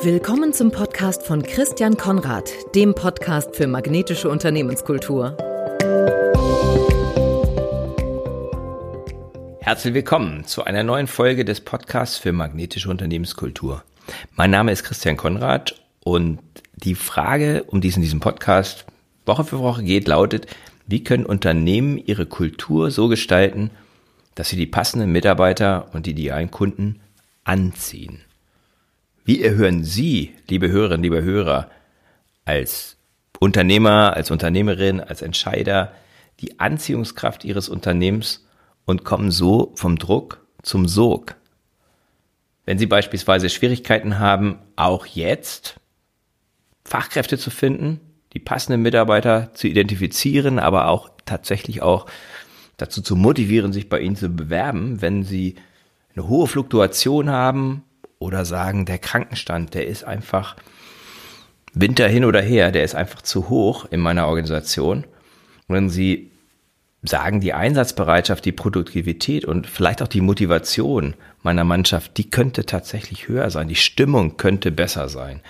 Willkommen zum Podcast von Christian Konrad, dem Podcast für magnetische Unternehmenskultur. Herzlich willkommen zu einer neuen Folge des Podcasts für magnetische Unternehmenskultur. Mein Name ist Christian Konrad und die Frage, um die es in diesem Podcast Woche für Woche geht, lautet, wie können Unternehmen ihre Kultur so gestalten, dass sie die passenden Mitarbeiter und die idealen Kunden anziehen? Wie erhöhen Sie, liebe Hörerinnen, liebe Hörer, als Unternehmer, als Unternehmerin, als Entscheider die Anziehungskraft Ihres Unternehmens und kommen so vom Druck zum Sog? Wenn Sie beispielsweise Schwierigkeiten haben, auch jetzt Fachkräfte zu finden, die passenden Mitarbeiter zu identifizieren, aber auch tatsächlich auch dazu zu motivieren, sich bei Ihnen zu bewerben, wenn Sie eine hohe Fluktuation haben oder sagen, der Krankenstand, der ist einfach Winter hin oder her, der ist einfach zu hoch in meiner Organisation. Und wenn Sie sagen, die Einsatzbereitschaft, die Produktivität und vielleicht auch die Motivation meiner Mannschaft, die könnte tatsächlich höher sein, die Stimmung könnte besser sein.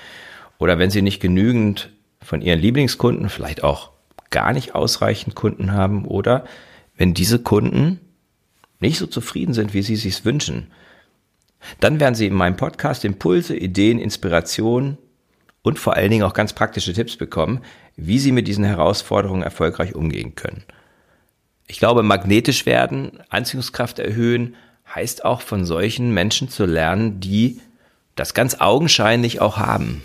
Oder wenn Sie nicht genügend von Ihren Lieblingskunden, vielleicht auch gar nicht ausreichend Kunden haben oder wenn diese Kunden nicht so zufrieden sind, wie Sie es sich wünschen, dann werden Sie in meinem Podcast Impulse, Ideen, Inspirationen und vor allen Dingen auch ganz praktische Tipps bekommen, wie Sie mit diesen Herausforderungen erfolgreich umgehen können. Ich glaube, magnetisch werden, Anziehungskraft erhöhen, heißt auch von solchen Menschen zu lernen, die das ganz augenscheinlich auch haben.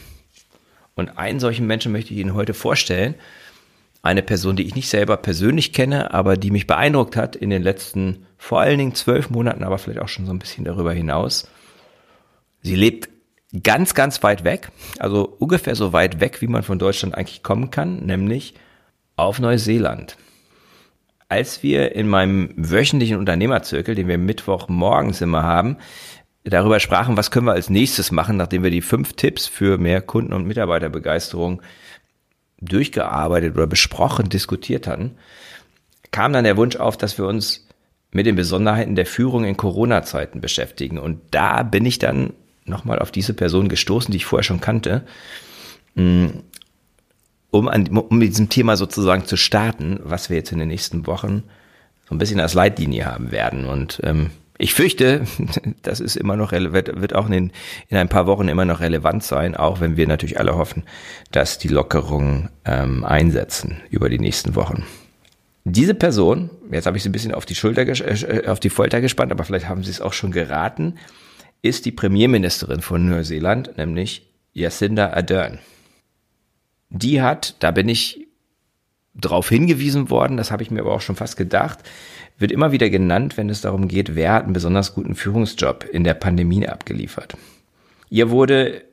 Und einen solchen Menschen möchte ich Ihnen heute vorstellen. Eine Person, die ich nicht selber persönlich kenne, aber die mich beeindruckt hat in den letzten vor allen Dingen zwölf Monaten, aber vielleicht auch schon so ein bisschen darüber hinaus. Sie lebt ganz, ganz weit weg, also ungefähr so weit weg, wie man von Deutschland eigentlich kommen kann, nämlich auf Neuseeland. Als wir in meinem wöchentlichen Unternehmerzirkel, den wir Mittwochmorgens immer haben, darüber sprachen, was können wir als nächstes machen, nachdem wir die fünf Tipps für mehr Kunden- und Mitarbeiterbegeisterung durchgearbeitet oder besprochen, diskutiert hatten, kam dann der Wunsch auf, dass wir uns mit den Besonderheiten der Führung in Corona-Zeiten beschäftigen. Und da bin ich dann nochmal auf diese Person gestoßen, die ich vorher schon kannte, mm, um, an, um mit diesem Thema sozusagen zu starten, was wir jetzt in den nächsten Wochen so ein bisschen als Leitlinie haben werden. Und ähm, ich fürchte, das ist immer noch wird, wird auch in, in ein paar Wochen immer noch relevant sein, auch wenn wir natürlich alle hoffen, dass die Lockerungen ähm, einsetzen über die nächsten Wochen. Diese Person, jetzt habe ich sie ein bisschen auf die Schulter, äh, auf die Folter gespannt, aber vielleicht haben Sie es auch schon geraten, ist die Premierministerin von Neuseeland, nämlich Jacinda Ardern. Die hat, da bin ich drauf hingewiesen worden, das habe ich mir aber auch schon fast gedacht, wird immer wieder genannt, wenn es darum geht, wer hat einen besonders guten Führungsjob in der Pandemie abgeliefert. Ihr wurde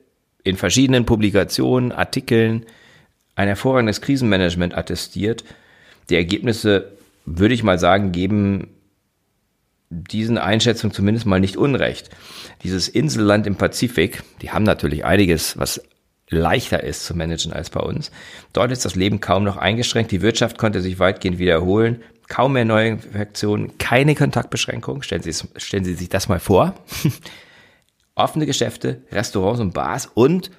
in verschiedenen Publikationen, Artikeln ein hervorragendes Krisenmanagement attestiert. Die Ergebnisse, würde ich mal sagen, geben diesen Einschätzungen zumindest mal nicht unrecht. Dieses Inselland im Pazifik, die haben natürlich einiges, was leichter ist zu managen als bei uns. Dort ist das Leben kaum noch eingeschränkt. Die Wirtschaft konnte sich weitgehend wiederholen. Kaum mehr neue Infektionen, keine Kontaktbeschränkungen. Stellen Sie, stellen Sie sich das mal vor. Offene Geschäfte, Restaurants und Bars und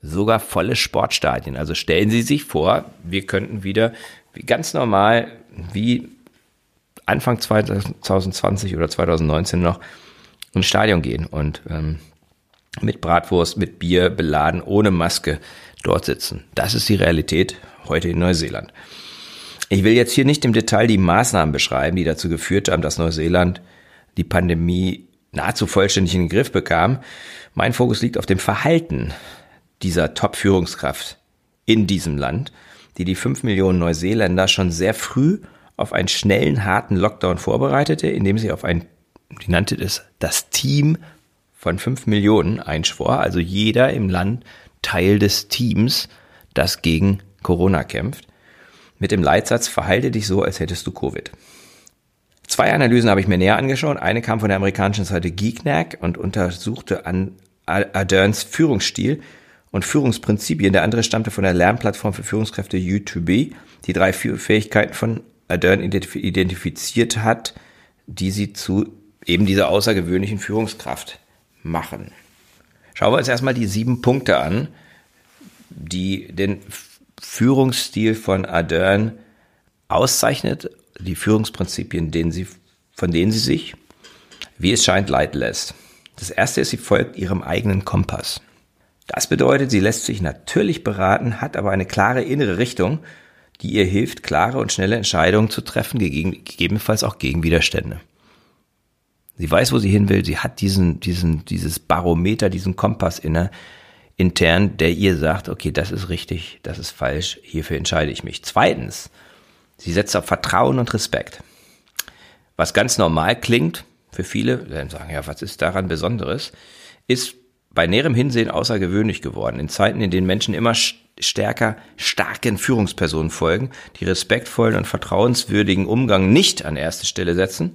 sogar volle Sportstadien. Also stellen Sie sich vor, wir könnten wieder wie ganz normal, wie Anfang 2020 oder 2019 noch ins Stadion gehen und ähm, mit Bratwurst, mit Bier beladen, ohne Maske dort sitzen. Das ist die Realität heute in Neuseeland. Ich will jetzt hier nicht im Detail die Maßnahmen beschreiben, die dazu geführt haben, dass Neuseeland die Pandemie nahezu vollständig in den Griff bekam. Mein Fokus liegt auf dem Verhalten dieser Top-Führungskraft in diesem Land, die die fünf Millionen Neuseeländer schon sehr früh auf einen schnellen, harten Lockdown vorbereitete, indem sie auf ein, die nannte es, das Team von fünf Millionen einschwor, also jeder im Land Teil des Teams, das gegen Corona kämpft, mit dem Leitsatz, verhalte dich so, als hättest du Covid. Zwei Analysen habe ich mir näher angeschaut. Eine kam von der amerikanischen Seite Geeknack und untersuchte an Aderns Führungsstil und Führungsprinzipien. Der andere stammte von der Lernplattform für Führungskräfte U2B, die drei Fähigkeiten von Adern identifiziert hat, die sie zu eben dieser außergewöhnlichen Führungskraft machen. Schauen wir uns erstmal die sieben Punkte an, die den Führungsstil von Ardern auszeichnet, die Führungsprinzipien, denen sie, von denen sie sich, wie es scheint, leiten lässt. Das erste ist, sie folgt ihrem eigenen Kompass. Das bedeutet, sie lässt sich natürlich beraten, hat aber eine klare innere Richtung, die ihr hilft, klare und schnelle Entscheidungen zu treffen, gegebenenfalls auch gegen Widerstände. Sie weiß, wo sie hin will. Sie hat diesen, diesen, dieses Barometer, diesen Kompass inne, intern, der ihr sagt, okay, das ist richtig, das ist falsch, hierfür entscheide ich mich. Zweitens, sie setzt auf Vertrauen und Respekt. Was ganz normal klingt für viele, werden sagen, ja, was ist daran Besonderes, ist bei näherem Hinsehen außergewöhnlich geworden. In Zeiten, in denen Menschen immer stärker starken Führungspersonen folgen, die respektvollen und vertrauenswürdigen Umgang nicht an erste Stelle setzen,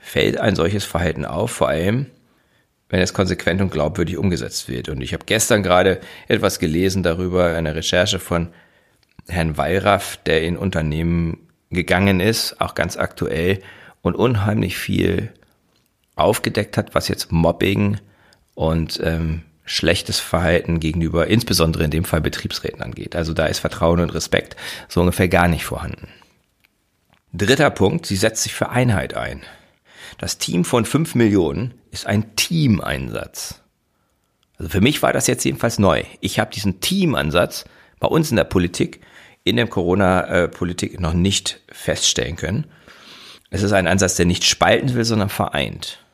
fällt ein solches Verhalten auf, vor allem wenn es konsequent und glaubwürdig umgesetzt wird. Und ich habe gestern gerade etwas gelesen darüber, eine Recherche von Herrn Wallraff, der in Unternehmen gegangen ist, auch ganz aktuell und unheimlich viel aufgedeckt hat, was jetzt Mobbing und ähm, schlechtes Verhalten gegenüber, insbesondere in dem Fall Betriebsräten angeht. Also da ist Vertrauen und Respekt so ungefähr gar nicht vorhanden. Dritter Punkt, sie setzt sich für Einheit ein. Das Team von fünf Millionen ist ein Teameinsatz. Also für mich war das jetzt jedenfalls neu. Ich habe diesen Teamansatz bei uns in der Politik, in der Corona-Politik noch nicht feststellen können. Es ist ein Ansatz, der nicht spalten will, sondern vereint.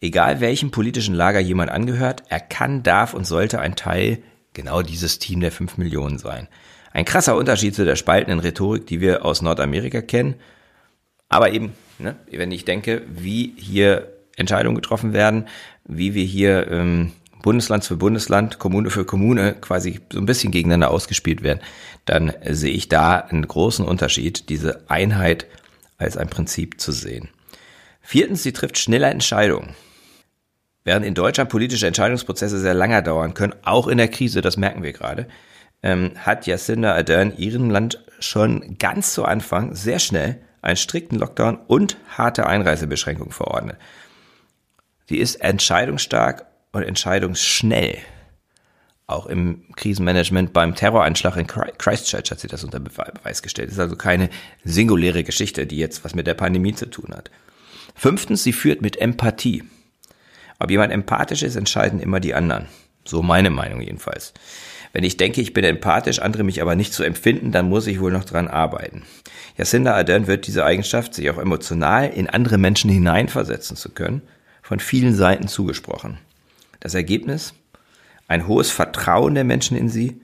Egal welchem politischen Lager jemand angehört, er kann, darf und sollte ein Teil genau dieses Team der fünf Millionen sein. Ein krasser Unterschied zu der spaltenden Rhetorik, die wir aus Nordamerika kennen. Aber eben, ne, wenn ich denke, wie hier Entscheidungen getroffen werden, wie wir hier ähm, Bundesland für Bundesland, Kommune für Kommune quasi so ein bisschen gegeneinander ausgespielt werden, dann sehe ich da einen großen Unterschied, diese Einheit als ein Prinzip zu sehen. Viertens, sie trifft schneller Entscheidungen. Während in Deutschland politische Entscheidungsprozesse sehr lange dauern können, auch in der Krise, das merken wir gerade, ähm, hat Jacinda Ardern ihrem Land schon ganz zu Anfang sehr schnell einen strikten Lockdown und harte Einreisebeschränkungen verordnet. Sie ist entscheidungsstark und entscheidungsschnell. Auch im Krisenmanagement beim Terroranschlag in Christchurch hat sie das unter Beweis gestellt. Das ist also keine singuläre Geschichte, die jetzt was mit der Pandemie zu tun hat. Fünftens, sie führt mit Empathie. Ob jemand empathisch ist, entscheiden immer die anderen. So meine Meinung jedenfalls. Wenn ich denke, ich bin empathisch, andere mich aber nicht zu so empfinden, dann muss ich wohl noch dran arbeiten. Jacinda Ardern wird diese Eigenschaft, sich auch emotional in andere Menschen hineinversetzen zu können, von vielen Seiten zugesprochen. Das Ergebnis? Ein hohes Vertrauen der Menschen in sie,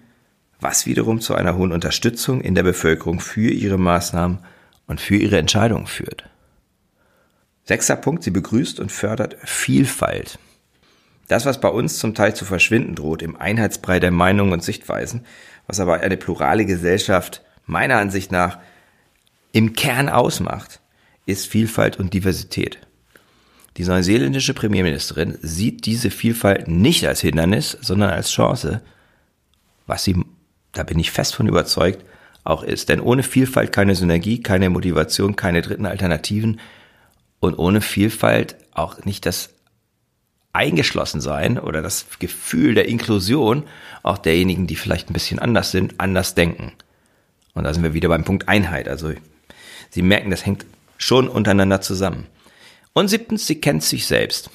was wiederum zu einer hohen Unterstützung in der Bevölkerung für ihre Maßnahmen und für ihre Entscheidungen führt. Sechster Punkt, sie begrüßt und fördert Vielfalt. Das, was bei uns zum Teil zu verschwinden droht im Einheitsbrei der Meinungen und Sichtweisen, was aber eine plurale Gesellschaft meiner Ansicht nach im Kern ausmacht, ist Vielfalt und Diversität. Die neuseeländische Premierministerin sieht diese Vielfalt nicht als Hindernis, sondern als Chance, was sie, da bin ich fest von überzeugt, auch ist. Denn ohne Vielfalt keine Synergie, keine Motivation, keine dritten Alternativen und ohne Vielfalt auch nicht das Eingeschlossensein oder das Gefühl der Inklusion auch derjenigen, die vielleicht ein bisschen anders sind, anders denken. Und da sind wir wieder beim Punkt Einheit. Also Sie merken, das hängt schon untereinander zusammen. Und siebtens, sie kennt sich selbst.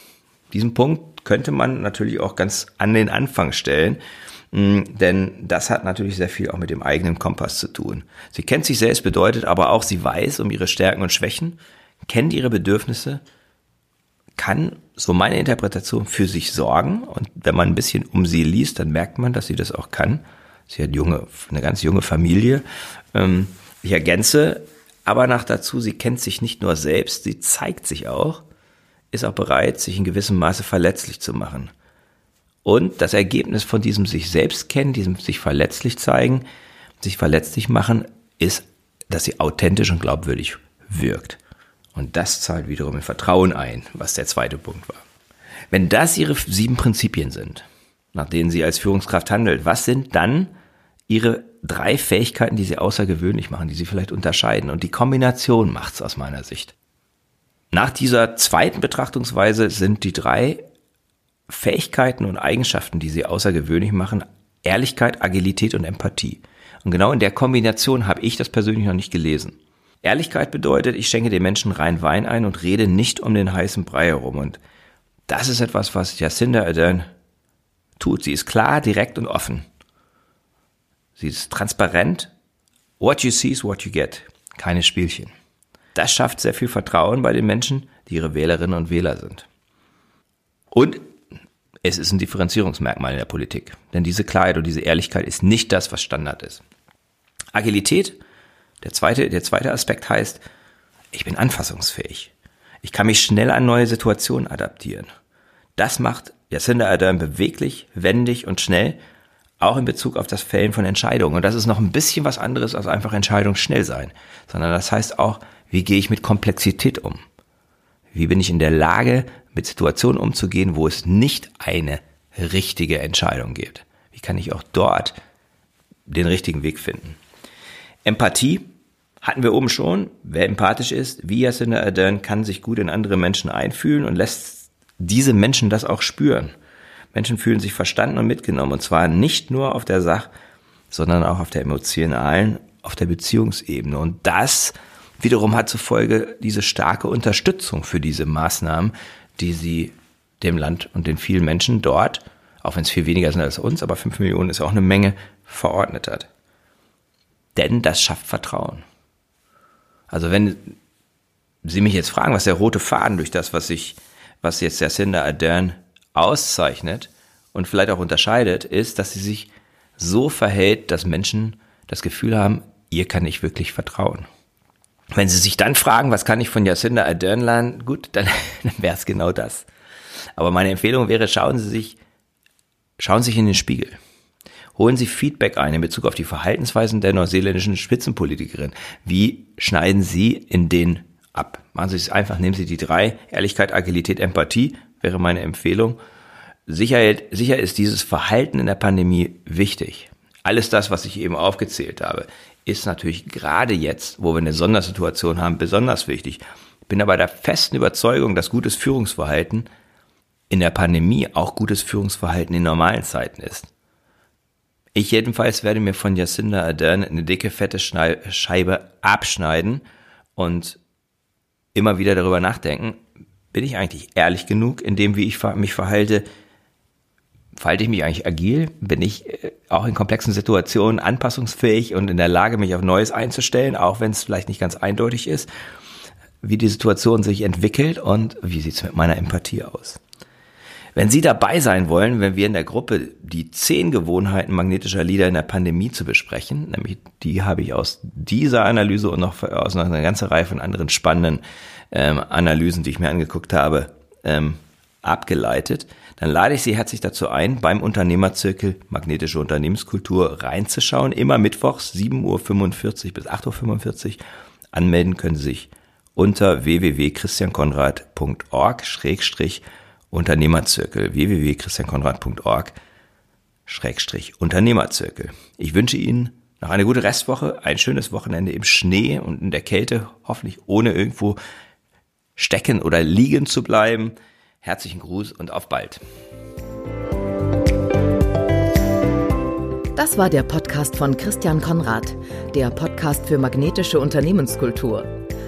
Diesen Punkt könnte man natürlich auch ganz an den Anfang stellen, mm, denn das hat natürlich sehr viel auch mit dem eigenen Kompass zu tun. Sie kennt sich selbst bedeutet aber auch, sie weiß um ihre Stärken und Schwächen, kennt ihre Bedürfnisse, kann, so meine Interpretation, für sich sorgen. Und wenn man ein bisschen um sie liest, dann merkt man, dass sie das auch kann. Sie hat junge, eine ganz junge Familie. Ähm, ich ergänze, aber nach dazu, sie kennt sich nicht nur selbst, sie zeigt sich auch, ist auch bereit, sich in gewissem Maße verletzlich zu machen. Und das Ergebnis von diesem sich selbst kennen, diesem sich verletzlich zeigen, sich verletzlich machen, ist, dass sie authentisch und glaubwürdig wirkt. Und das zahlt wiederum in Vertrauen ein, was der zweite Punkt war. Wenn das ihre sieben Prinzipien sind, nach denen sie als Führungskraft handelt, was sind dann ihre drei Fähigkeiten, die sie außergewöhnlich machen, die sie vielleicht unterscheiden. Und die Kombination macht's aus meiner Sicht. Nach dieser zweiten Betrachtungsweise sind die drei Fähigkeiten und Eigenschaften, die sie außergewöhnlich machen, Ehrlichkeit, Agilität und Empathie. Und genau in der Kombination habe ich das persönlich noch nicht gelesen. Ehrlichkeit bedeutet, ich schenke den Menschen rein Wein ein und rede nicht um den heißen Brei herum. Und das ist etwas, was Jacinda Ardern tut. Sie ist klar, direkt und offen. Sie ist transparent. What you see is what you get. Keine Spielchen. Das schafft sehr viel Vertrauen bei den Menschen, die ihre Wählerinnen und Wähler sind. Und es ist ein Differenzierungsmerkmal in der Politik. Denn diese Klarheit und diese Ehrlichkeit ist nicht das, was Standard ist. Agilität, der zweite, der zweite Aspekt heißt, ich bin anfassungsfähig. Ich kann mich schnell an neue Situationen adaptieren. Das macht Jacinda Ardern beweglich, wendig und schnell, auch in Bezug auf das Fällen von Entscheidungen. Und das ist noch ein bisschen was anderes als einfach Entscheidung schnell sein, sondern das heißt auch, wie gehe ich mit Komplexität um? Wie bin ich in der Lage, mit Situationen umzugehen, wo es nicht eine richtige Entscheidung gibt? Wie kann ich auch dort den richtigen Weg finden? Empathie hatten wir oben schon. Wer empathisch ist, wie Jacinda Ardern, kann sich gut in andere Menschen einfühlen und lässt diese Menschen das auch spüren. Menschen fühlen sich verstanden und mitgenommen. Und zwar nicht nur auf der Sach-, sondern auch auf der emotionalen, auf der Beziehungsebene. Und das wiederum hat zur Folge diese starke Unterstützung für diese Maßnahmen, die sie dem Land und den vielen Menschen dort, auch wenn es viel weniger sind als uns, aber fünf Millionen ist auch eine Menge, verordnet hat. Denn das schafft Vertrauen. Also wenn Sie mich jetzt fragen, was der rote Faden durch das, was ich, was jetzt Cinder Ardern auszeichnet und vielleicht auch unterscheidet, ist, dass sie sich so verhält, dass Menschen das Gefühl haben, ihr kann ich wirklich vertrauen. Wenn Sie sich dann fragen, was kann ich von Jacinda Ardern lernen, gut, dann, dann wäre es genau das. Aber meine Empfehlung wäre, schauen Sie sich, schauen Sie sich in den Spiegel. Holen Sie Feedback ein in Bezug auf die Verhaltensweisen der neuseeländischen Spitzenpolitikerin. Wie schneiden Sie in den ab? Machen Sie es einfach, nehmen Sie die drei, Ehrlichkeit, Agilität, Empathie, wäre meine Empfehlung. Sicher, sicher ist dieses Verhalten in der Pandemie wichtig. Alles das, was ich eben aufgezählt habe, ist natürlich gerade jetzt, wo wir eine Sondersituation haben, besonders wichtig. Ich bin aber der festen Überzeugung, dass gutes Führungsverhalten in der Pandemie auch gutes Führungsverhalten in normalen Zeiten ist. Ich jedenfalls werde mir von Jacinda Ardern eine dicke, fette Scheibe abschneiden und immer wieder darüber nachdenken, bin ich eigentlich ehrlich genug in dem, wie ich mich verhalte, verhalte ich mich eigentlich agil? Bin ich äh, auch in komplexen Situationen anpassungsfähig und in der Lage, mich auf Neues einzustellen, auch wenn es vielleicht nicht ganz eindeutig ist, wie die Situation sich entwickelt und wie sieht es mit meiner Empathie aus? Wenn Sie dabei sein wollen, wenn wir in der Gruppe die zehn Gewohnheiten magnetischer Lieder in der Pandemie zu besprechen, nämlich die habe ich aus dieser Analyse und noch aus einer ganzen Reihe von anderen spannenden ähm, Analysen, die ich mir angeguckt habe, ähm, abgeleitet, dann lade ich Sie herzlich dazu ein, beim Unternehmerzirkel Magnetische Unternehmenskultur reinzuschauen. Immer mittwochs 7.45 Uhr bis 8.45 Uhr. Anmelden können Sie sich unter www.christiankonrad.org Schrägstrich Unternehmerzirkel www.christiankonrad.org Schrägstrich Unternehmerzirkel. Ich wünsche Ihnen noch eine gute Restwoche, ein schönes Wochenende im Schnee und in der Kälte, hoffentlich ohne irgendwo stecken oder liegen zu bleiben. Herzlichen Gruß und auf bald. Das war der Podcast von Christian Konrad, der Podcast für magnetische Unternehmenskultur.